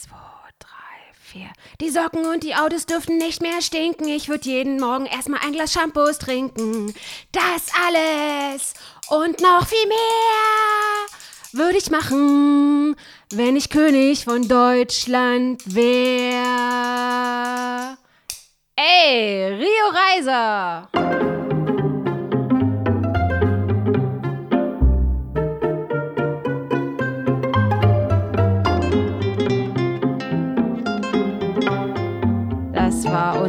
zwei, drei, vier. Die Socken und die Autos dürften nicht mehr stinken. Ich würde jeden Morgen erstmal ein Glas Shampoos trinken. Das alles und noch viel mehr würde ich machen, wenn ich König von Deutschland wäre. Ey, Rio Reiser!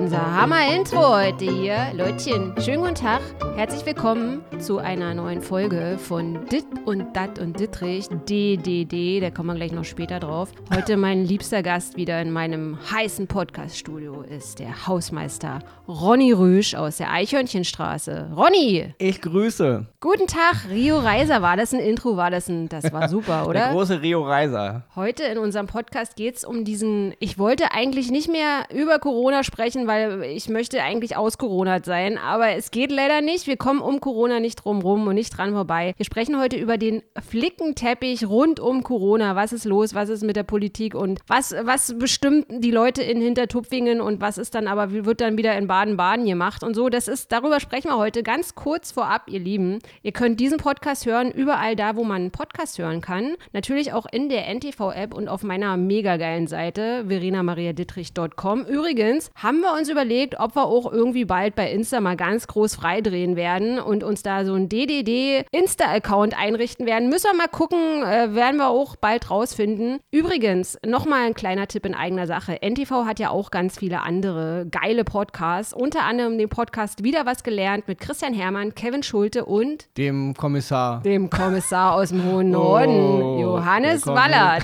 Das war unser Hammer-Intro heute hier. Leutchen, schönen guten Tag. Herzlich willkommen zu einer neuen Folge von Dit und Dat und Dittrich, DDD. Da kommen wir gleich noch später drauf. Heute mein liebster Gast wieder in meinem heißen Podcast-Studio ist der Hausmeister Ronny Rüsch aus der Eichhörnchenstraße. Ronny! Ich grüße. Guten Tag, Rio Reiser. War das ein Intro? War das ein. Das war super, oder? Der große Rio Reiser. Heute in unserem Podcast geht es um diesen. Ich wollte eigentlich nicht mehr über Corona sprechen, weil ich möchte eigentlich auscoronat sein, aber es geht leider nicht. Wir kommen um Corona nicht drum rum und nicht dran vorbei. Wir sprechen heute über den Flickenteppich rund um Corona. Was ist los? Was ist mit der Politik und was, was bestimmt die Leute in Hintertupfingen und was ist dann aber, wird dann wieder in Baden-Baden gemacht und so. Das ist, darüber sprechen wir heute ganz kurz vorab, ihr Lieben. Ihr könnt diesen Podcast hören, überall da, wo man einen Podcast hören kann. Natürlich auch in der NTV-App und auf meiner mega geilen Seite, verenamariadittrich.com. Übrigens haben wir uns überlegt, ob wir auch irgendwie bald bei Insta mal ganz groß freidrehen werden und uns da so ein DDD-Insta-Account einrichten werden. Müssen wir mal gucken, äh, werden wir auch bald rausfinden. Übrigens, nochmal ein kleiner Tipp in eigener Sache. NTV hat ja auch ganz viele andere geile Podcasts, unter anderem den Podcast Wieder was gelernt mit Christian Hermann, Kevin Schulte und Dem Kommissar. dem Kommissar aus dem hohen Norden, Oh, Johannes Wallert.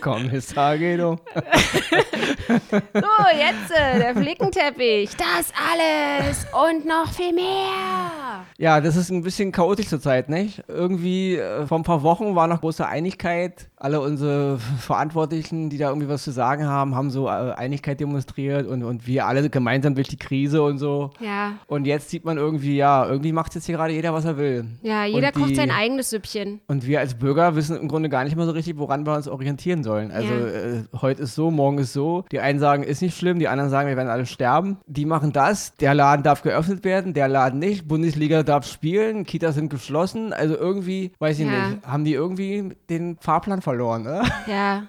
Kommissar Guido. So, jetzt äh, der Flickenteppich. Das alles und noch viel mehr. Ja, das ist ein bisschen chaotisch zurzeit, nicht? Irgendwie äh, vor ein paar Wochen war noch große Einigkeit. Alle unsere Verantwortlichen, die da irgendwie was zu sagen haben, haben so äh, Einigkeit demonstriert und, und wir alle gemeinsam durch die Krise und so. Ja, Und jetzt sieht man irgendwie, ja, irgendwie macht jetzt hier gerade jeder, was er will. ja, jeder und kocht die, sein eigenes Süppchen. Und wir als Bürger wissen im Grunde gar nicht mehr so richtig, woran wir uns orientieren sollen. Also Ja. äh, heute ist so, morgen ist so. Die einen sagen, ist nicht schlimm, die anderen sagen, wir werden alle sterben. Die machen das, der Laden darf geöffnet werden, der Laden nicht, Bundesliga darf spielen, Kitas sind geschlossen. Also irgendwie, weiß ich Ja. nicht, haben die irgendwie den Fahrplan verloren, oder? Ja,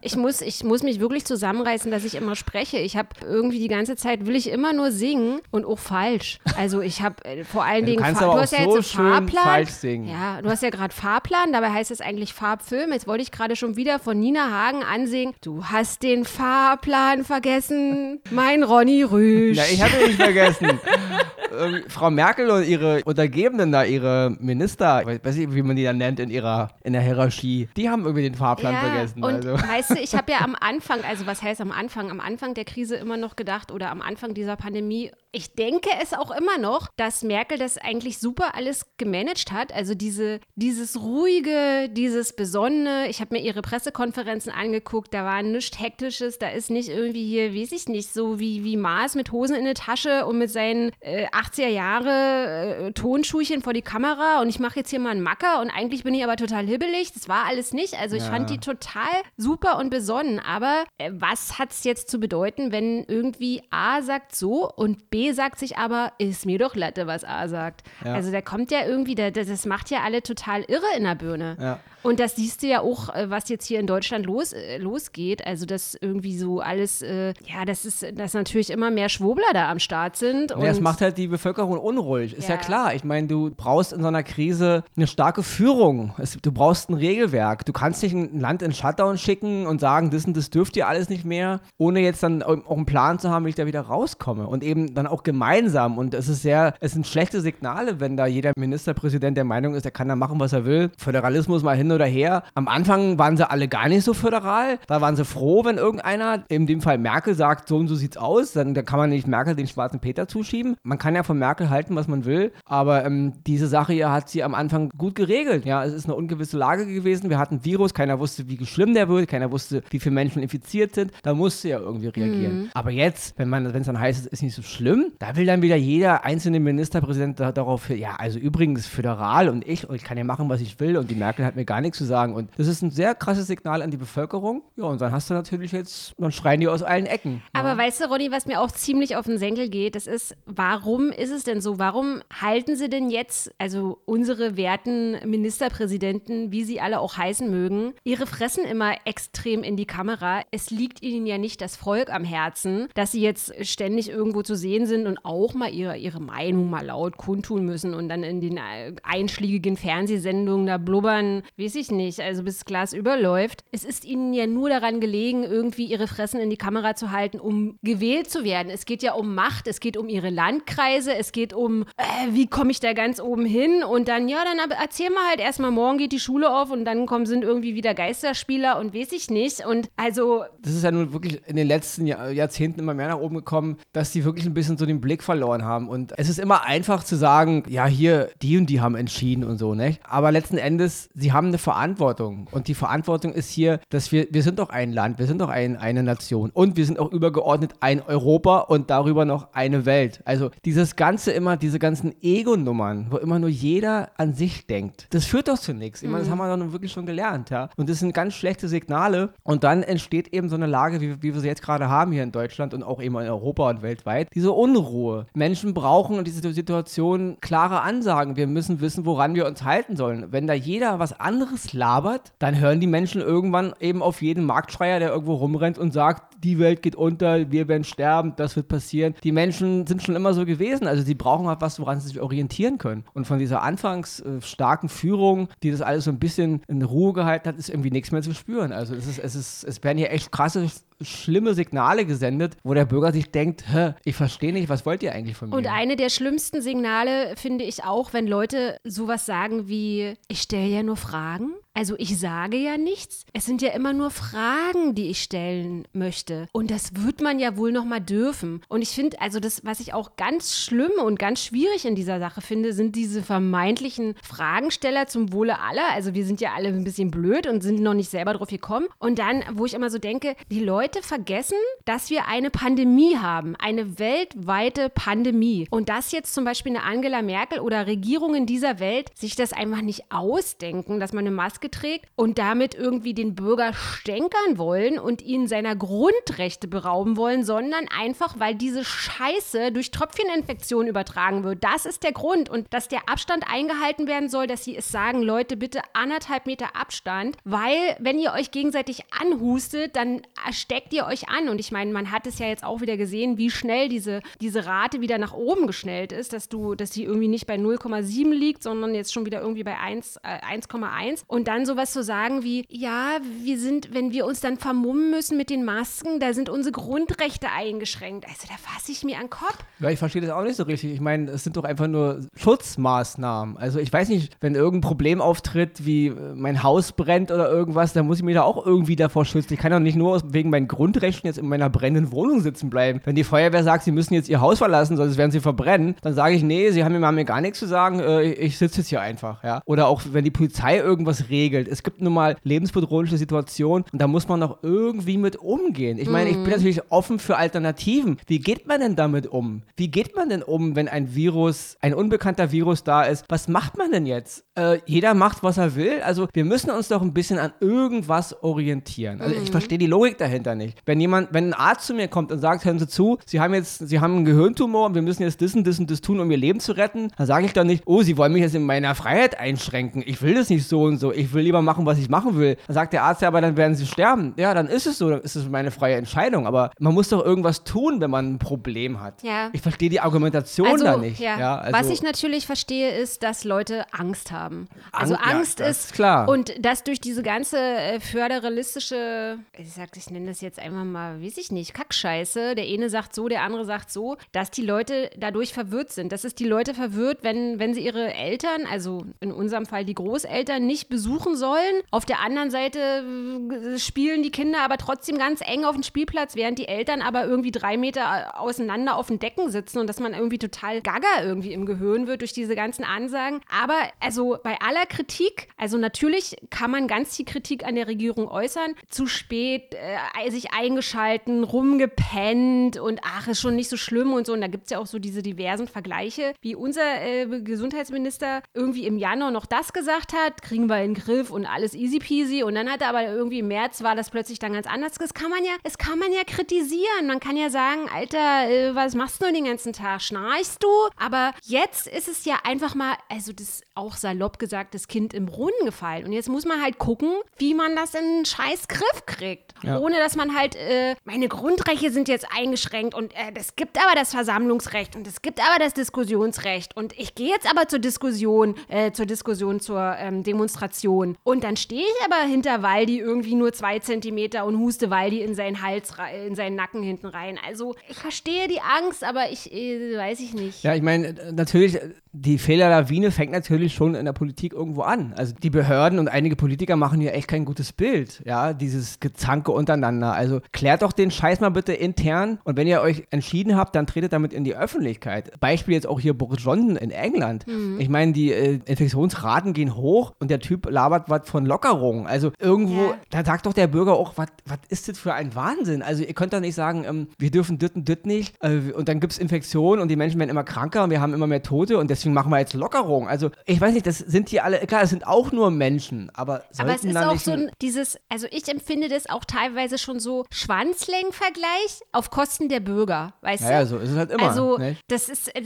ich muss, ich muss mich wirklich zusammenreißen, dass ich immer spreche. Ich habe irgendwie die ganze Zeit, will ich immer nur singen und auch falsch. Also ich habe äh, vor allen Du Dingen, aber du auch hast ja so jetzt Fahrplan. falsch singen. Ja, du hast ja gerade Fahrplan, dabei heißt es eigentlich Farbfilm. Jetzt wollte ich gerade schon wieder von Nina Hagen ansingen. Du hast den Fahrplan vergessen, mein Ronny Rüsch. Na, ich hatte nicht vergessen. ähm, Frau Merkel und ihre Untergebenen da, ihre Minister, ich weiß nicht, wie man die dann nennt in ihrer, in der Hierarchie, die haben irgendwie den Fahrplan ja, vergessen. Und also. weißt du, ich habe ja am Anfang, also was heißt am Anfang, am Anfang der Krise immer noch gedacht oder am Anfang dieser Pandemie, ich denke es auch immer noch, dass Merkel das eigentlich super alles gemanagt hat. Also diese, dieses ruhige, dieses besonnene. Ich habe mir ihre Pressekonferenzen angeguckt, da war nichts Hektisches, da ist nicht irgendwie hier, weiß ich nicht, so wie, wie Maas mit Hosen in der Tasche und mit seinen äh, 80er Jahre äh, Tonschuhchen vor die Kamera und ich mache jetzt hier mal einen Macker und eigentlich bin ich aber total hibbelig. Das war alles nicht. Also ich Ja. fand die total super und besonnen. Aber äh, was hat es jetzt zu bedeuten, wenn irgendwie A sagt so und B sagt sich aber, ist mir doch Latte, was A sagt. Ja. Also da kommt ja irgendwie, da, das das macht ja alle total irre in der Birne. Ja. Und das siehst du ja auch, äh, was jetzt hier in Deutschland los, äh, losgeht. Also, dass irgendwie so alles, äh, ja, das ist, dass natürlich immer mehr Schwurbler da am Start sind. Ja, es und- macht halt die Bevölkerung unruhig. Ist ja, Ja. klar. Ich meine, du brauchst in so einer Krise eine starke Führung. Es, du brauchst ein Regelwerk. Du kannst nicht ein Land in Shutdown schicken und sagen, das und das dürft ihr alles nicht mehr, ohne jetzt dann auch einen Plan zu haben, wie ich da wieder rauskomme. Und eben dann auch gemeinsam. Und es ist sehr, es sind schlechte Signale, wenn da jeder Ministerpräsident der Meinung ist, er kann da machen, was er will. Föderalismus mal hin oder her. Am Anfang waren sie alle gar nicht so föderal. Da waren sie froh, wenn irgendeiner, in dem Fall Merkel, sagt, so und so sieht's aus. Dann da kann man nicht Merkel den schwarzen Peter zuschieben. Man kann ja von Merkel halten, was man will. Aber ähm, diese Sache hier hat sie am Anfang gut geregelt. Ja, es ist eine ungewisse Lage gewesen. Wir hatten ein Virus, keiner wusste, wie schlimm der wird, keiner wusste, wie viele Menschen infiziert sind. Da musste ja irgendwie reagieren. Aber jetzt, wenn man, wenn es dann heißt, es ist nicht so schlimm, schlimm. Da will dann wieder jeder einzelne Ministerpräsident da, darauf, ja, also übrigens föderal und ich, und ich kann ja machen, was ich will und die Merkel hat mir gar nichts zu sagen. Und das ist ein sehr krasses Signal an die Bevölkerung. Ja, und dann hast du natürlich jetzt, dann schreien die aus allen Ecken. Aber ja. weißt du, Ronny, was mir auch ziemlich auf den Senkel geht, das ist, warum ist es denn so? Warum halten sie denn jetzt, also unsere werten Ministerpräsidenten, wie sie alle auch heißen mögen, ihre Fressen immer extrem in die Kamera? Es liegt ihnen ja nicht das Volk am Herzen, dass sie jetzt ständig irgendwo zu sehen sind und auch mal ihre, ihre Meinung mal laut kundtun müssen und dann in den einschlägigen Fernsehsendungen da blubbern, weiß ich nicht, also bis das Glas überläuft. Es ist ihnen ja nur daran gelegen, irgendwie ihre Fressen in die Kamera zu halten, um gewählt zu werden. Es geht ja um Macht, es geht um ihre Landkreise, es geht um, äh, wie komme ich da ganz oben hin und dann, ja, dann erzähl mal halt erstmal, morgen geht die Schule auf und dann kommen, sind irgendwie wieder Geisterspieler und weiß ich nicht. Und also. Das ist ja nun wirklich in den letzten Jahr, Jahrzehnten immer mehr nach oben gekommen, dass die wirklich ein bisschen so den Blick verloren haben. Und es ist immer einfach zu sagen, ja, hier, die und die haben entschieden und so, ne? Aber letzten Endes, sie haben eine Verantwortung. Und die Verantwortung ist hier, dass wir, wir sind doch ein Land, wir sind doch ein, eine Nation und wir sind auch übergeordnet ein Europa und darüber noch eine Welt. Also dieses Ganze immer, diese ganzen Ego-Nummern, wo immer nur jeder an sich denkt, das führt doch zu nichts. Ich meine, das mhm. haben wir doch wirklich schon gelernt, ja. Und das sind ganz schlechte Signale. Und dann entsteht eben so eine Lage, wie, wie wir sie jetzt gerade haben hier in Deutschland und auch eben in Europa und weltweit, diese Unruhe. Menschen brauchen in dieser Situation klare Ansagen. Wir müssen wissen, woran wir uns halten sollen. Wenn da jeder was anderes labert, dann hören die Menschen irgendwann eben auf jeden Marktschreier, der irgendwo rumrennt und sagt, die Welt geht unter, wir werden sterben, das wird passieren. Die Menschen sind schon immer so gewesen. Also sie brauchen halt was, woran sie sich orientieren können. Und von dieser anfangs äh, starken Führung, die das alles so ein bisschen in Ruhe gehalten hat, ist irgendwie nichts mehr zu spüren. Also es ist, es ist, es werden hier echt krasse schlimme Signale gesendet, wo der Bürger sich denkt, ich verstehe nicht, was wollt ihr eigentlich von mir? Und eine der schlimmsten Signale finde ich auch, wenn Leute sowas sagen wie, ich stelle ja nur Fragen. Also ich sage ja nichts. Es sind ja immer nur Fragen, die ich stellen möchte. Und das wird man ja wohl noch mal dürfen. Und ich finde, also das, was ich auch ganz schlimm und ganz schwierig in dieser Sache finde, sind diese vermeintlichen Fragensteller zum Wohle aller. Also wir sind ja alle ein bisschen blöd und sind noch nicht selber drauf gekommen. Und dann, wo ich immer so denke, die Leute vergessen, dass wir eine Pandemie haben, eine weltweite Pandemie. Und dass jetzt zum Beispiel eine Angela Merkel oder Regierungen dieser Welt sich das einfach nicht ausdenken, dass man eine Maske trägt und damit irgendwie den Bürger stänkern wollen und ihn seiner Grundrechte berauben wollen, sondern einfach, weil diese Scheiße durch Tröpfcheninfektionen übertragen wird. Das ist der Grund. Und dass der Abstand eingehalten werden soll, dass sie es sagen, Leute, bitte anderthalb Meter Abstand, weil wenn ihr euch gegenseitig anhustet, dann steckt ihr euch an. Und ich meine, man hat es ja jetzt auch wieder gesehen, wie schnell diese, diese Rate wieder nach oben geschnellt ist, dass du, dass sie irgendwie nicht bei 0,7 liegt, sondern jetzt schon wieder irgendwie bei 1,1. Äh, und dann dann sowas zu sagen wie, ja, wir sind, wenn wir uns dann vermummen müssen mit den Masken, da sind unsere Grundrechte eingeschränkt. Also da fasse ich mir an den Kopf. Ja, ich verstehe das auch nicht so richtig. Ich meine, es sind doch einfach nur Schutzmaßnahmen. Also ich weiß nicht, wenn irgendein Problem auftritt, wie äh, mein Haus brennt oder irgendwas, dann muss ich mich da auch irgendwie davor schützen. Ich kann doch nicht nur wegen meinen Grundrechten jetzt in meiner brennenden Wohnung sitzen bleiben. Wenn die Feuerwehr sagt, sie müssen jetzt ihr Haus verlassen, sonst werden sie verbrennen, dann sage ich, nee, sie haben mir, haben gar nichts zu sagen, äh, ich sitze jetzt hier einfach. Ja? Oder auch wenn die Polizei irgendwas regelt, regelt. Es gibt nun mal lebensbedrohliche Situationen und da muss man auch irgendwie mit umgehen. Ich meine, ich bin mhm. natürlich offen für Alternativen. Wie geht man denn damit um? Wie geht man denn um, wenn ein Virus, ein unbekannter Virus da ist? Was macht man denn jetzt? Äh, jeder macht, was er will. Also wir müssen uns doch ein bisschen an irgendwas orientieren. Also ich mhm. verstehe die Logik dahinter nicht. Wenn jemand, wenn ein Arzt zu mir kommt und sagt, hören Sie zu, Sie haben jetzt, Sie haben einen Gehirntumor und wir müssen jetzt das und das und das tun, um Ihr Leben zu retten, dann sage ich doch nicht, oh, Sie wollen mich jetzt in meiner Freiheit einschränken. Ich will das nicht so und so. Ich will will lieber machen, was ich machen will. Dann sagt der Arzt ja, aber dann werden sie sterben. Ja, dann ist es so, dann ist es meine freie Entscheidung. Aber man muss doch irgendwas tun, wenn man ein Problem hat. Ja. Ich verstehe die Argumentation also, da nicht. Ja. ja also was ich natürlich verstehe, ist, dass Leute Angst haben. Also Ang Angst ist, ist, klar. Und dass durch diese ganze äh, föderalistische, ich sag, ich nenne das jetzt einfach mal, weiß ich nicht, Kackscheiße, der eine sagt so, der andere sagt so, dass die Leute dadurch verwirrt sind. Dass es die Leute verwirrt, wenn, wenn sie ihre Eltern, also in unserem Fall die Großeltern, nicht besuchen besuchen sollen. Auf der anderen Seite äh, spielen die Kinder aber trotzdem ganz eng auf dem Spielplatz, während die Eltern aber irgendwie drei Meter äh, auseinander auf den Decken sitzen und dass man irgendwie total gaga irgendwie im Gehirn wird durch diese ganzen Ansagen. Aber also bei aller Kritik, also natürlich kann man ganz viel Kritik an der Regierung äußern. Zu spät äh, sich eingeschalten, rumgepennt und ach, ist schon nicht so schlimm und so. Und da gibt es ja auch so diese diversen Vergleiche, wie unser äh, Gesundheitsminister irgendwie im Januar noch das gesagt hat, kriegen wir in den Griff und alles easy peasy. Und dann hat er aber irgendwie im März war das plötzlich dann ganz anders. Das kann man ja, es kann man ja kritisieren. Man kann ja sagen, Alter, äh, was machst du den ganzen Tag? Schnarchst du? Aber jetzt ist es ja einfach mal, also das auch salopp gesagt, das Kind im Brunnen gefallen. Und jetzt muss man halt gucken, wie man das in einen scheiß Griff kriegt. Ja. Ohne dass man halt, äh, meine Grundrechte sind jetzt eingeschränkt und es äh, gibt aber das Versammlungsrecht und es gibt aber das Diskussionsrecht. Und ich gehe jetzt aber zur Diskussion, äh, zur Diskussion, zur ähm, Demonstration. Und dann stehe ich aber hinter Waldi irgendwie nur zwei Zentimeter und huste Waldi in seinen Hals, in seinen Nacken hinten rein. Also ich verstehe die Angst, aber ich äh, weiß ich nicht. Ja, ich meine, natürlich, die Fehlerlawine fängt natürlich schon in der Politik irgendwo an. Also die Behörden und einige Politiker machen hier echt kein gutes Bild, ja, dieses Gezanke untereinander. Also klärt doch den Scheiß mal bitte intern und wenn ihr euch entschieden habt, dann tretet damit in die Öffentlichkeit. Beispiel jetzt auch hier Boris Johnson in England. Mhm. Ich meine, die äh, Infektionsraten gehen hoch und der Typ labert was von Lockerung. Also irgendwo, ja. da sagt doch der Bürger auch, was ist das für ein Wahnsinn? Also ihr könnt doch nicht sagen, ähm, wir dürfen dit und dit nicht äh, und dann gibt es Infektionen und die Menschen werden immer kranker und wir haben immer mehr Tote und deswegen machen wir jetzt Lockerung. Also ich weiß nicht, das sind die alle, klar, das sind auch nur Menschen, aber Aber es ist auch so ein, dieses, also ich empfinde das auch teilweise schon so Schwanzlängenvergleich auf Kosten der Bürger, weißt naja, du? so ist es halt immer. Also nicht? das ist, da,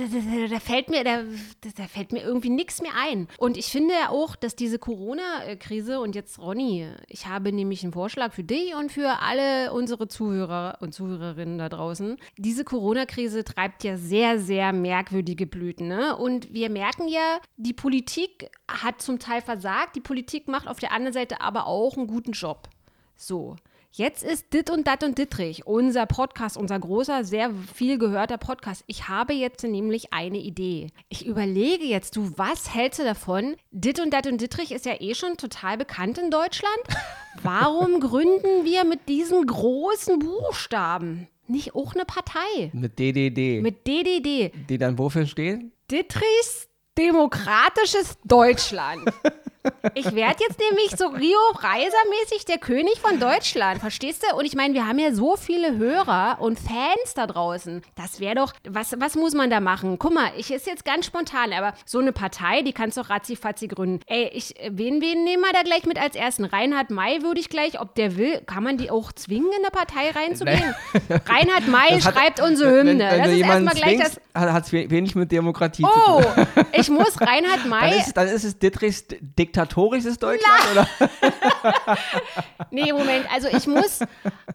da, fällt mir, da, da fällt mir irgendwie nichts mehr ein. Und ich finde ja auch, dass diese Corona-Krise und jetzt Ronny, ich habe nämlich einen Vorschlag für dich und für alle unsere Zuhörer und Zuhörerinnen da draußen. Diese Corona-Krise treibt ja sehr, sehr merkwürdige Blüten. Ne? Und wir merken ja, die Politik hat zum Teil versagt, die Politik macht auf der anderen Seite aber auch einen guten Job. So. Jetzt ist Dit und Dat und Dittrich, unser Podcast, unser großer, sehr viel gehörter Podcast. Ich habe jetzt nämlich eine Idee. Ich überlege jetzt, du, was hältst du davon? Dit und Dat und Dittrich ist ja eh schon total bekannt in Deutschland. Warum gründen wir mit diesen großen Buchstaben nicht auch eine Partei? Mit DDD. Mit DDD. Die dann wofür stehen? Dittrichs Demokratisches Deutschland. Ich werde jetzt nämlich so Rio Reiser-mäßig der König von Deutschland, verstehst du? Und ich meine, wir haben ja so viele Hörer und Fans da draußen. Das wäre doch, was, was muss man da machen? Guck mal, ich ist jetzt ganz spontan, aber so eine Partei, die kannst du doch ratzi-fatzi gründen. Ey, ich, wen, wen nehmen wir da gleich mit als ersten? Reinhard May würde ich gleich, ob der will, kann man die auch zwingen, in eine Partei reinzugehen? Reinhard May schreibt unsere Hymne. Wenn, wenn das ist erstmal gleich das. Hat es wenig mit Demokratie oh, zu tun. Oh, ich muss Reinhard May. Dann ist, dann ist es Dittrichs Dick diktatorisches Deutschland? Oder? nee, Moment. Also ich muss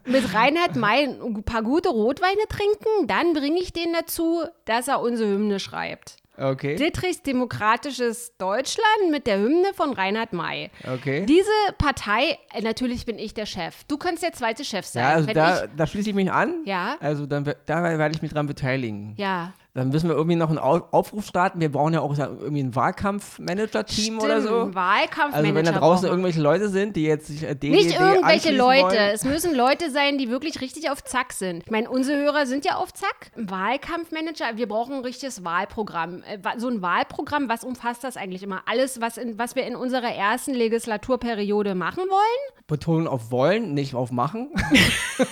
mit Reinhard May ein paar gute Rotweine trinken, dann bringe ich den dazu, dass er unsere Hymne schreibt. Okay. Dittrichs Demokratisches Deutschland mit der Hymne von Reinhard May. Okay. Diese Partei, äh, natürlich bin ich der Chef. Du kannst der zweite Chef sein. Ja, also da, da schließe ich mich an. Ja. Also dann, da werde ich mich dran beteiligen. Ja. Dann müssen wir irgendwie noch einen Aufruf starten. Wir brauchen ja auch irgendwie ein Wahlkampfmanager-Team oder so. Wahlkampfmanager. Also wenn da drauchen irgendwelche Leute sind, die jetzt sich DDD Nicht irgendwelche Leute. Wollen. Es müssen Leute sein, die wirklich richtig auf Zack sind. Ich meine, unsere Hörer sind ja auf Zack. Wahlkampfmanager, wir brauchen ein richtiges Wahlprogramm. Äh, so ein Wahlprogramm, was umfasst das eigentlich immer? Alles, was, in, was wir in unserer ersten Legislaturperiode machen wollen? Betonen auf wollen, nicht auf machen. nee,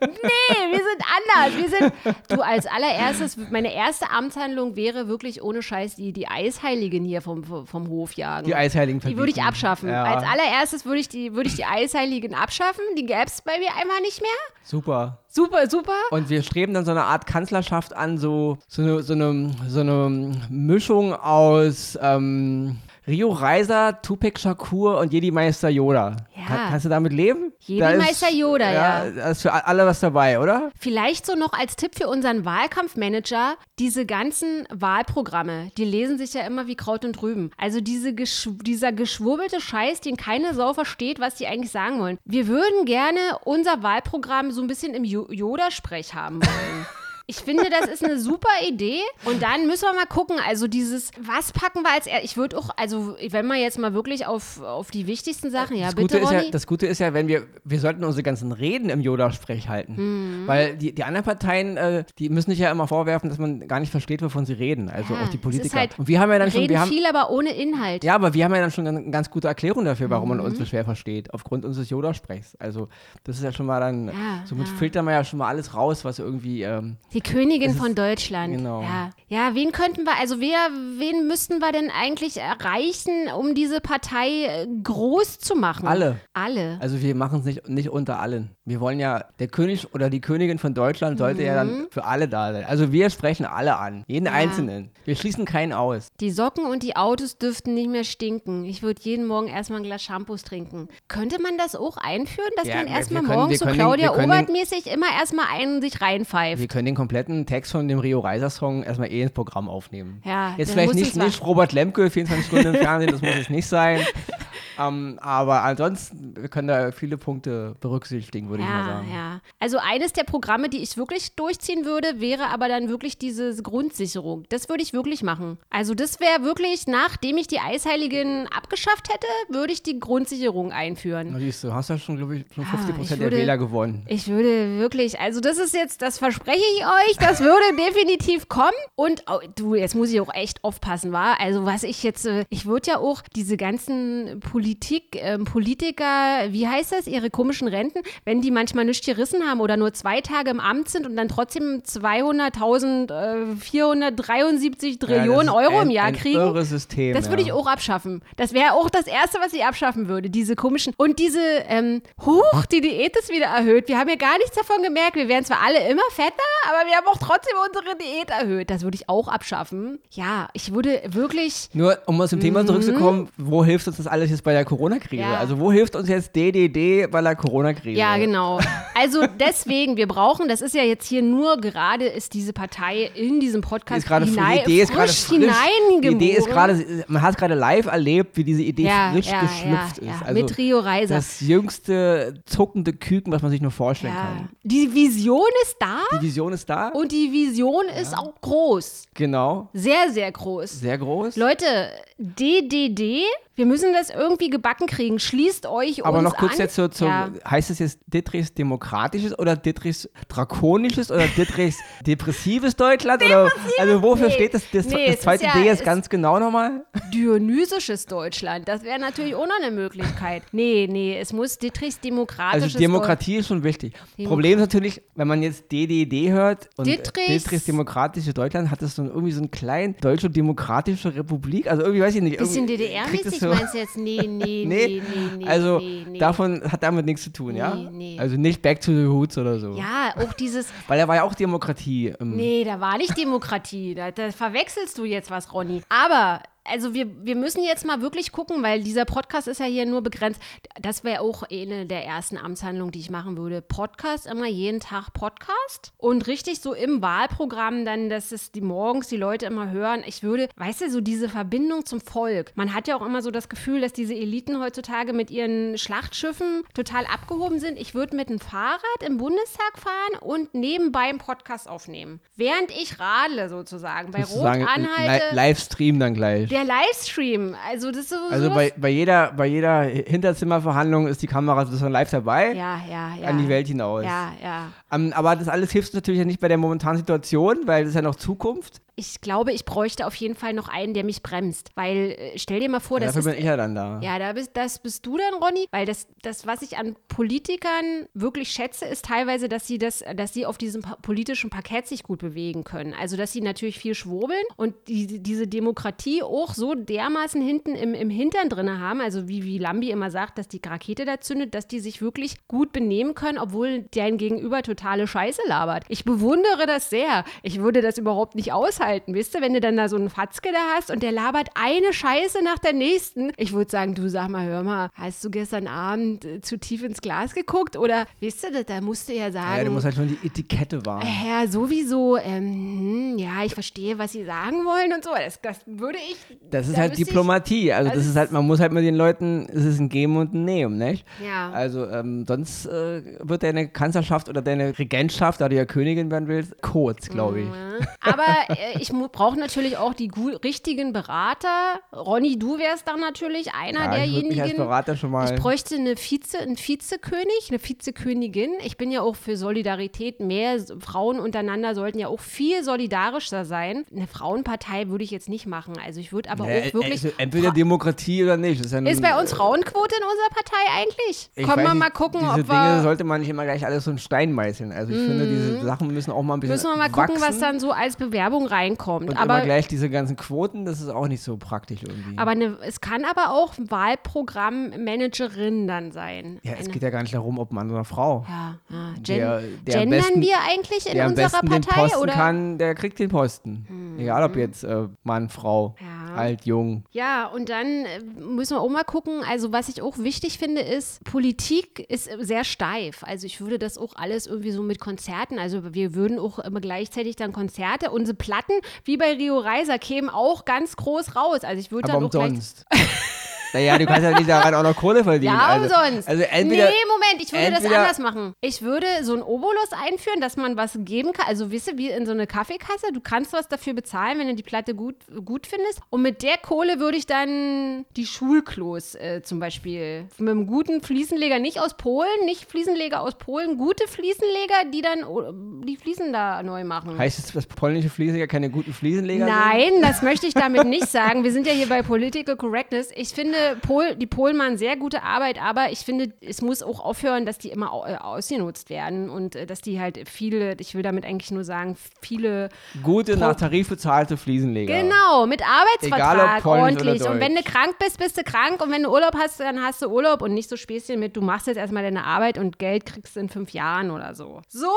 wir sind anders. Wir sind, du als allererstes, meine erste erste Amtshandlung wäre wirklich ohne Scheiß die, die Eisheiligen hier vom, vom Hof jagen. Die Eisheiligen verbieten. Die würde ich abschaffen. Ja. Als allererstes würde ich, die, würde ich die Eisheiligen abschaffen. Die gäbe es bei mir einfach nicht mehr. Super. Super, super. Und wir streben dann so eine Art Kanzlerschaft an, so, so, eine, so, eine, so eine Mischung aus ähm, Rio Reiser, Tupac Shakur und Jedi Meister Yoda. Ja. Kann, kannst du damit leben? Jedi da Meister ist, Yoda, ja. Da ist für alle was dabei, oder? Vielleicht so noch als Tipp für unseren Wahlkampfmanager, diese ganzen Wahlprogramme, die lesen sich ja immer wie Kraut und Rüben. Also diese Gesch dieser geschwurbelte Scheiß, den keine Sau versteht, was die eigentlich sagen wollen. Wir würden gerne unser Wahlprogramm so ein bisschen im Yoda-Sprech haben wollen. Ich finde, das ist eine super Idee. Und dann müssen wir mal gucken. Also dieses, was packen wir als, ich würde auch, also wenn man jetzt mal wirklich auf, auf die wichtigsten Sachen, ja das bitte, Gute ja, Das Gute ist ja, wenn wir, wir sollten unsere ganzen Reden im Yoda-Sprech halten. Mhm. Weil die, die anderen Parteien, äh, die müssen sich ja immer vorwerfen, dass man gar nicht versteht, wovon sie reden. Also Ja, auch die Politiker. halt- Und wir haben ja dann schon, Reden wir haben, viel, aber ohne Inhalt. ja, aber wir haben ja dann schon eine ganz gute Erklärung dafür, warum Mhm. man uns so schwer versteht, aufgrund unseres Yoda-Sprechs. Also das ist ja schon mal dann, Ja, somit ja. filtern wir ja schon mal alles raus, was irgendwie, ähm, Die Königin ist- von Deutschland. genau. Ja. ja, wen könnten wir, also wer, wen müssten wir denn eigentlich erreichen, um diese Partei äh, groß zu machen? Alle. Alle. also wir machen es nicht, nicht unter allen. Wir wollen ja, der König oder die Königin von Deutschland sollte ja Mhm. dann für alle da sein. Also wir sprechen alle an, jeden Einzelnen. Wir schließen keinen aus. Die Socken und die Autos dürften nicht mehr stinken. Ich würde jeden Morgen erstmal ein Glas Shampoos trinken. Könnte man das auch einführen, dass Ja, man erstmal morgens so Claudia Obert-mäßig immer erstmal einen sich reinpfeift? Wir können den kompletten Text von dem Rio Reiser Song erstmal eh ins Programm aufnehmen. Ja, Jetzt vielleicht nicht, nicht Robert Lemke, 24 Stunden im Fernsehen, das muss es nicht sein. ähm, aber ansonsten, wir können da viele Punkte berücksichtigen, würde ich mal Ja, sagen. ja. Also eines der Programme, die ich wirklich durchziehen würde, wäre aber dann wirklich diese Grundsicherung. Das würde ich wirklich machen. Also das wäre wirklich, nachdem ich die Eisheiligen abgeschafft hätte, würde ich die Grundsicherung einführen. Na, siehst du, hast ja schon, glaube ich, schon Ja, 50 ich Prozent der Wähler gewonnen. Ich würde wirklich, also das ist jetzt, das verspreche ich euch, das würde definitiv kommen. Und oh, du, jetzt muss ich auch echt aufpassen, war. Also was ich jetzt, äh, ich würde ja auch diese ganzen Politik, ähm, Politiker, wie heißt das, ihre komischen Renten, wenn die manchmal nichts gerissen haben oder nur zwei Tage im Amt sind und dann trotzdem 200.000, äh, 473 Trillionen Ja, Euro ein, im Jahr ein kriegen. System. Das würde ja. ich auch abschaffen. Das wäre auch das Erste, was ich abschaffen würde. Diese komischen. Und diese, ähm, huch, die Diät ist wieder erhöht. Wir haben ja gar nichts davon gemerkt. Wir werden zwar alle immer fetter, aber wir haben auch trotzdem unsere Diät erhöht. Das würde ich auch abschaffen. Ja, ich würde wirklich. Nur, um aus dem Thema zurückzukommen, wo hilft uns das alles jetzt bei der Corona-Krise? Ja. Also, wo hilft uns jetzt DDD bei der Corona-Krise? Ja, genau. Also deswegen, wir brauchen, das ist ja jetzt hier nur gerade, ist diese Partei in diesem Die Podcast gerade hinein, die Idee ist gerade frisch frisch. Die. Idee ist gerade, man hat gerade live erlebt, wie diese Idee ja, frisch ja, geschlüpft ist. Ja, Also mit Rio Reiser. das jüngste zuckende Küken, was man sich nur vorstellen Ja. kann. Die Vision ist da Die Vision ist da. und die Vision ist auch groß. genau. Sehr, sehr groß. Sehr groß. Leute, DDD, wir müssen das irgendwie gebacken kriegen. Schließt euch Aber noch kurz an. jetzt so zum, Ja. heißt es jetzt Ditris demokratisches oder Ditris drakonisches oder Ditris depressives Deutschland? oder, also wofür Nee. steht das? Das, Nee, das zweite ist ja- D jetzt ganz genau nochmal? Dionysisches Deutschland, das wäre natürlich auch noch eine Möglichkeit. Nee, nee, es muss Ditris demokratisches Also Demokratie ist schon wichtig. Demo- Problem ist natürlich, wenn man jetzt DDD hört und Ditris- Ditris demokratische Deutschland, hat das so irgendwie so einen kleinen deutsche demokratische Republik. Also irgendwie weiß ich nicht. Bisschen DDR-mäßig so- meinst du jetzt? Nee, nee, nee, Nee, nee, also nee, nee. davon hat damit nichts zu tun, ja? Nee, nee. Also nicht Back to the Roots oder so. Ja, auch dieses, Weil er war ja auch Demokratie. Ähm, nee, da war nicht Demokratie. Da, da verwechselst du jetzt was, Ronny. Aber also wir, wir müssen jetzt mal wirklich gucken, weil dieser Podcast ist ja hier nur begrenzt. Das wäre auch eine der ersten Amtshandlungen, die ich machen würde. Podcast, immer jeden Tag Podcast und richtig so im Wahlprogramm dann, dass es die morgens die Leute immer hören. Ich würde, weißt du, so diese Verbindung zum Volk. Man hat ja auch immer so das Gefühl, dass diese Eliten heutzutage mit ihren Schlachtschiffen total abgehoben sind. Ich würde mit dem Fahrrad im Bundestag fahren und nebenbei einen Podcast aufnehmen. Während ich radle sozusagen, bei Rot anhalte. Li Livestream dann gleich. Der Livestream, also das ist so. Also bei, bei, jeder, bei jeder Hinterzimmerverhandlung ist die Kamera sozusagen live dabei ja, ja, ja. an die Welt hinaus. Ja, ja. Ähm, aber das alles hilft natürlich ja nicht bei der momentanen Situation, weil das ist ja noch Zukunft. Ich glaube, ich bräuchte auf jeden Fall noch einen, der mich bremst. Weil, äh, stell dir mal vor, das Dafür ist bin ich ja dann da. Ja, da bist, das bist du dann, Ronny. Weil das, das, was ich an Politikern wirklich schätze, ist teilweise, dass sie das, dass sie auf diesem politischen Parkett sich gut bewegen können. Also, dass sie natürlich viel schwurbeln und die, diese Demokratie auch so dermaßen hinten im, im Hintern drin haben, also wie, wie Lambi immer sagt, dass die Rakete da zündet, dass die sich wirklich gut benehmen können, obwohl dein Gegenüber totale Scheiße labert. Ich bewundere das sehr. Ich würde das überhaupt nicht aushalten. Aushalten, wisst ihr, wenn du dann da so einen Fatzke da hast und der labert eine Scheiße nach der nächsten. Ich würde sagen, du sag mal, hör mal, hast du gestern Abend äh, zu tief ins Glas geguckt? Oder, wisst ihr, da, da musst du ja sagen. Ja, du musst halt schon die Etikette wahren. ja, sowieso, ähm, hm, ja, ich verstehe, was sie sagen wollen und so. Das, das würde ich. Das ist da halt wüsste ich- Diplomatie. Also das Also ist halt, man muss halt mit den Leuten, es ist ein Geben und ein Nehmen, nicht? Ja. Also ähm, sonst äh, wird deine Kanzlerschaft oder deine Regentschaft, da du ja Königin werden willst, kurz, glaube ich. Mhm. Aber äh, ich brauche natürlich auch die richtigen Berater. Ronny, du wärst dann natürlich einer Ja, ich derjenigen. Berater schon mal. Ich bräuchte eine Vize, einen Vizekönig, eine Vizekönigin. Ich bin ja auch für Solidarität mehr. Frauen untereinander sollten ja auch viel solidarischer sein. Eine Frauenpartei würde ich jetzt nicht machen. Also ich würde aber Ja, auch wirklich. also entweder Demokratie oder nicht. Ist, ja ist bei uns Frauenquote in unserer Partei eigentlich? Ich Kommen wir mal gucken, diese ob Dinge wir. Mhm. sollte man nicht immer gleich alles so in Stein meißeln. Also ich finde, diese Sachen müssen auch mal ein bisschen Müssen wir mal gucken, was wachsen. dann so als Bewerbung reinkommt. Und aber immer gleich diese ganzen Quoten, das ist auch nicht so praktisch irgendwie. Aber eine, es kann aber auch Wahlprogrammmanagerin dann sein. ja, es Eine- geht ja gar nicht darum, ob Mann oder Frau. ja, ja. Gen Der- der gendern besten- wir eigentlich in unserer besten den Partei? Posten oder? kann, der kriegt den Posten. Egal ob jetzt äh, Mann, Frau, Ja. alt, jung. Ja, und dann äh, müssen wir auch mal gucken. Also, was ich auch wichtig finde, ist, Politik ist sehr steif. Also, ich würde das auch alles irgendwie so mit Konzerten, also wir würden auch immer gleichzeitig dann Konzerte, unsere Platten, wie bei Rio Reiser, kämen auch ganz groß raus. Also, ich würde auch gleich. umsonst. naja, du kannst ja nicht daran auch noch Kohle verdienen. Ja, also, umsonst. Also entweder, nee, Moment, ich würde das anders machen. Ich würde so einen Obolus einführen, dass man was geben kann. Also, wisst ihr, wie in so eine Kaffeekasse. Du kannst was dafür bezahlen, wenn du die Platte gut, gut findest. Und mit der Kohle würde ich dann die Schulklos äh, zum Beispiel mit einem guten Fliesenleger, nicht aus Polen, nicht Fliesenleger aus Polen, gute Fliesenleger, die dann oh, die Fliesen da neu machen. heißt es, dass polnische Fliesenleger keine guten Fliesenleger sind? Nein, das möchte ich damit nicht sagen. Wir sind ja hier bei Political Correctness. Ich finde, Pol, die Polen machen sehr gute Arbeit, aber ich finde, es muss auch aufhören, dass die immer äh, ausgenutzt werden und äh, dass die halt viele, ich will damit eigentlich nur sagen, viele, Gute, nach Tarif bezahlte Fliesenleger. genau, mit Arbeitsvertrag ordentlich. Und wenn du krank bist, bist du krank und wenn du Urlaub hast, dann hast du Urlaub und nicht so Späßchen mit, du machst jetzt erstmal deine Arbeit und Geld kriegst du in fünf Jahren oder so. So,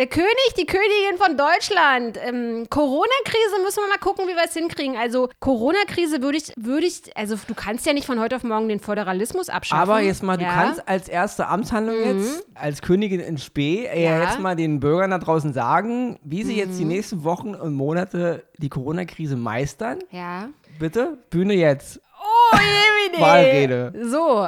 der König, die Königin von Deutschland. Ähm, Corona-Krise müssen wir mal gucken, wie wir es hinkriegen. Also Corona-Krise würde ich, würde ich, also du kannst ja nicht von heute auf morgen den Föderalismus abschaffen. Aber jetzt mal, du ja? Mhm. kannst als erste Amtshandlung jetzt, als Königin in Spee, äh, Ja. Mhm. jetzt mal den Bürgern da draußen sagen, wie sie jetzt die nächsten Wochen und Monate die Corona-Krise meistern. Ja. Bitte, Bühne jetzt. Oh, Jemine. Wahlrede. So.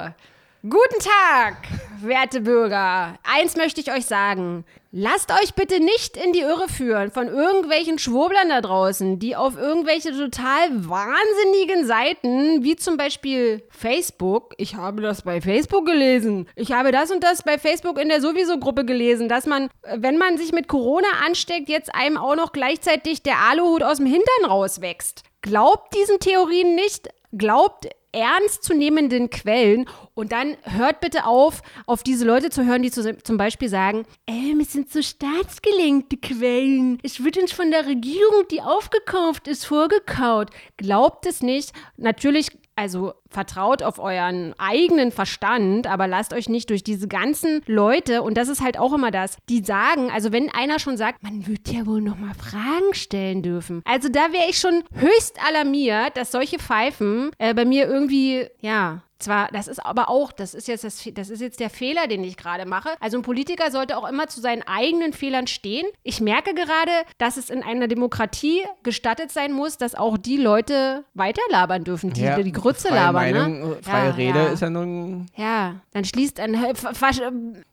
Guten Tag, werte Bürger. Eins möchte ich euch sagen. Lasst euch bitte nicht in die Irre führen von irgendwelchen Schwurblern da draußen, die auf irgendwelche total wahnsinnigen Seiten, wie zum Beispiel Facebook, ich habe das bei Facebook gelesen, ich habe das und das bei Facebook in der Sowieso-Gruppe gelesen, dass man, wenn man sich mit Corona ansteckt, jetzt einem auch noch gleichzeitig der Aluhut aus dem Hintern rauswächst. Glaubt diesen Theorien nicht, glaubt ernstzunehmenden Quellen und dann hört bitte auf, auf diese Leute zu hören, die zu, zum Beispiel sagen, ähm, es sind so staatsgelenkte Quellen. Es wird uns von der Regierung, die aufgekauft ist, vorgekaut. Glaubt es nicht. Natürlich, also vertraut auf euren eigenen Verstand, aber lasst euch nicht durch diese ganzen Leute, und das ist halt auch immer das, die sagen, also wenn einer schon sagt, man wird ja wohl noch mal Fragen stellen dürfen. Also da wäre ich schon höchst alarmiert, dass solche Pfeifen äh, bei mir irgendwie, ja, zwar, das ist aber auch, das ist jetzt das, das ist jetzt der Fehler, den ich gerade mache. Also ein Politiker sollte auch immer zu seinen eigenen Fehlern stehen. Ich merke gerade, dass es in einer Demokratie gestattet sein muss, dass auch die Leute weiterlabern dürfen, die die Grütze freie labern. Meinung, ne? freie Ja, Rede ja. ist ja nun. Ja, dann schließt ein. ver-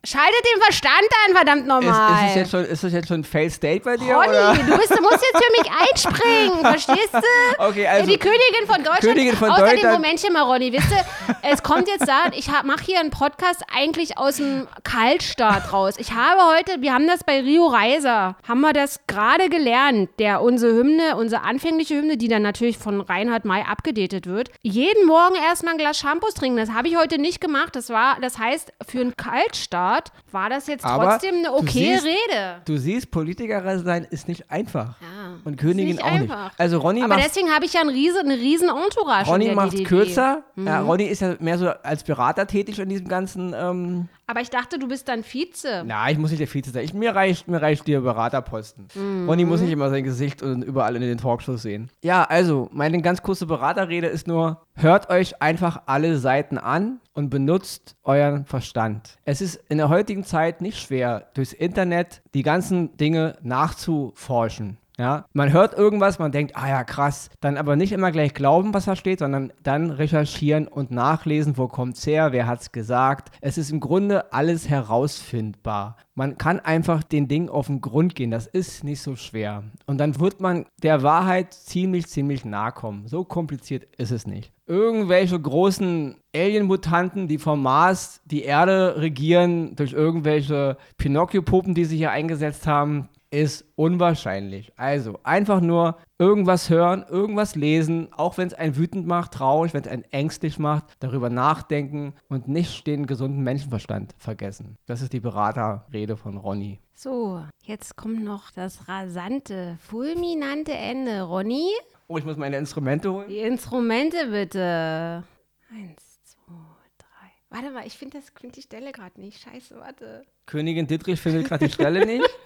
Schaltet den Verstand an, verdammt Ist, nochmal. ist, es jetzt schon, ist das jetzt schon ein Fail State bei dir? Ronny, oder? du, bist, musst jetzt für mich einspringen, verstehst du? Okay, also- Die Königin von Deutschland. Königin von Außerdem, Deutschland. Momentchen mal, Ronny, wisst ihr, es kommt jetzt da, ich mache hier einen Podcast eigentlich aus dem Kaltstart raus. Ich habe heute, wir haben das bei Rio Reiser, haben wir das gerade gelernt, der unsere Hymne, unsere anfängliche Hymne, die dann natürlich von Reinhard May abgedatet wird, jeden Morgen erstmal ein Glas Shampoos trinken. Das habe ich heute nicht gemacht. Das war, das heißt, für einen Kaltstart war das jetzt Aber trotzdem eine du okaye siehst- Rede. Du siehst, Politiker sein ist nicht einfach. Ja. und Königin nicht auch einfach. nicht. Also Ronny Aber macht deswegen habe ich ja ein riesen, eine riesen Entourage. Ronny macht DDD. kürzer. Mhm. Ja, Ronny ist ja mehr so als Berater tätig in diesem ganzen. Ähm, Aber ich dachte, du bist dann Vize. na, ich muss nicht der Vize sein. Ich, mir reicht, mir reicht der Beraterposten. Mhm. Ronny muss nicht immer sein Gesicht und überall in den Talkshows sehen. Ja, also meine ganz kurze Beraterrede ist nur: Hört euch einfach alle Seiten an und benutzt euren Verstand. Es ist in der heutigen Zeit nicht schwer, durchs Internet die ganzen Dinge nachzuforschen. Ja, man hört irgendwas, man denkt, ah ja, krass, dann aber nicht immer gleich glauben, was da steht, sondern dann recherchieren und nachlesen, wo kommt's her, wer hat's gesagt. Es ist im Grunde alles herausfindbar. Man kann einfach den Ding auf den Grund gehen, das ist nicht so schwer. Und dann wird man der Wahrheit ziemlich, ziemlich nahe kommen. So kompliziert ist es nicht. Irgendwelche großen Alien-Mutanten, die vom Mars die Erde regieren, durch irgendwelche Pinocchio-Puppen, die sie hier eingesetzt haben, ist unwahrscheinlich. Also einfach nur irgendwas hören, irgendwas lesen, auch wenn es einen wütend macht, traurig, wenn es einen ängstlich macht, darüber nachdenken und nicht den gesunden Menschenverstand vergessen. Das ist die Beraterrede von Ronny. So, jetzt kommt noch das rasante, fulminante Ende. Ronny, Oh, ich muss meine Instrumente holen. die Instrumente bitte. Eins, zwei, drei. Warte mal, ich finde das find die Stelle gerade nicht. Scheiße, warte. Königin Dittrich findet gerade die Stelle nicht.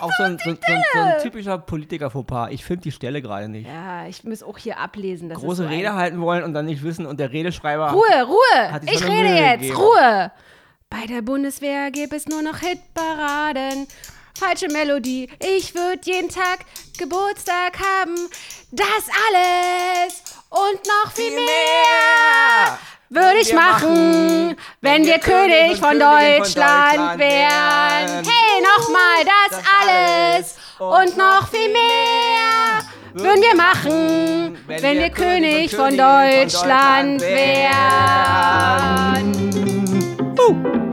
Auch so ein, so, so, ein- so ein typischer Politiker-Fauxpas. Ich finde die Stelle gerade nicht. Ja, ich muss auch hier ablesen. Das Große so ein- Rede halten wollen und dann nicht wissen und der Redeschreiber. Ruhe, Ruhe! Ich rede Mühe jetzt, gegeben. Ruhe! Bei der Bundeswehr gibt es nur noch Hitparaden. Falsche Melodie, ich würde jeden Tag Geburtstag haben. Das alles und noch viel mehr würde ich machen, machen, wenn wir König von Deutschland wären. Hey, nochmal, das alles und noch viel mehr würden wir machen, wenn wir König von Deutschland wären. Uh.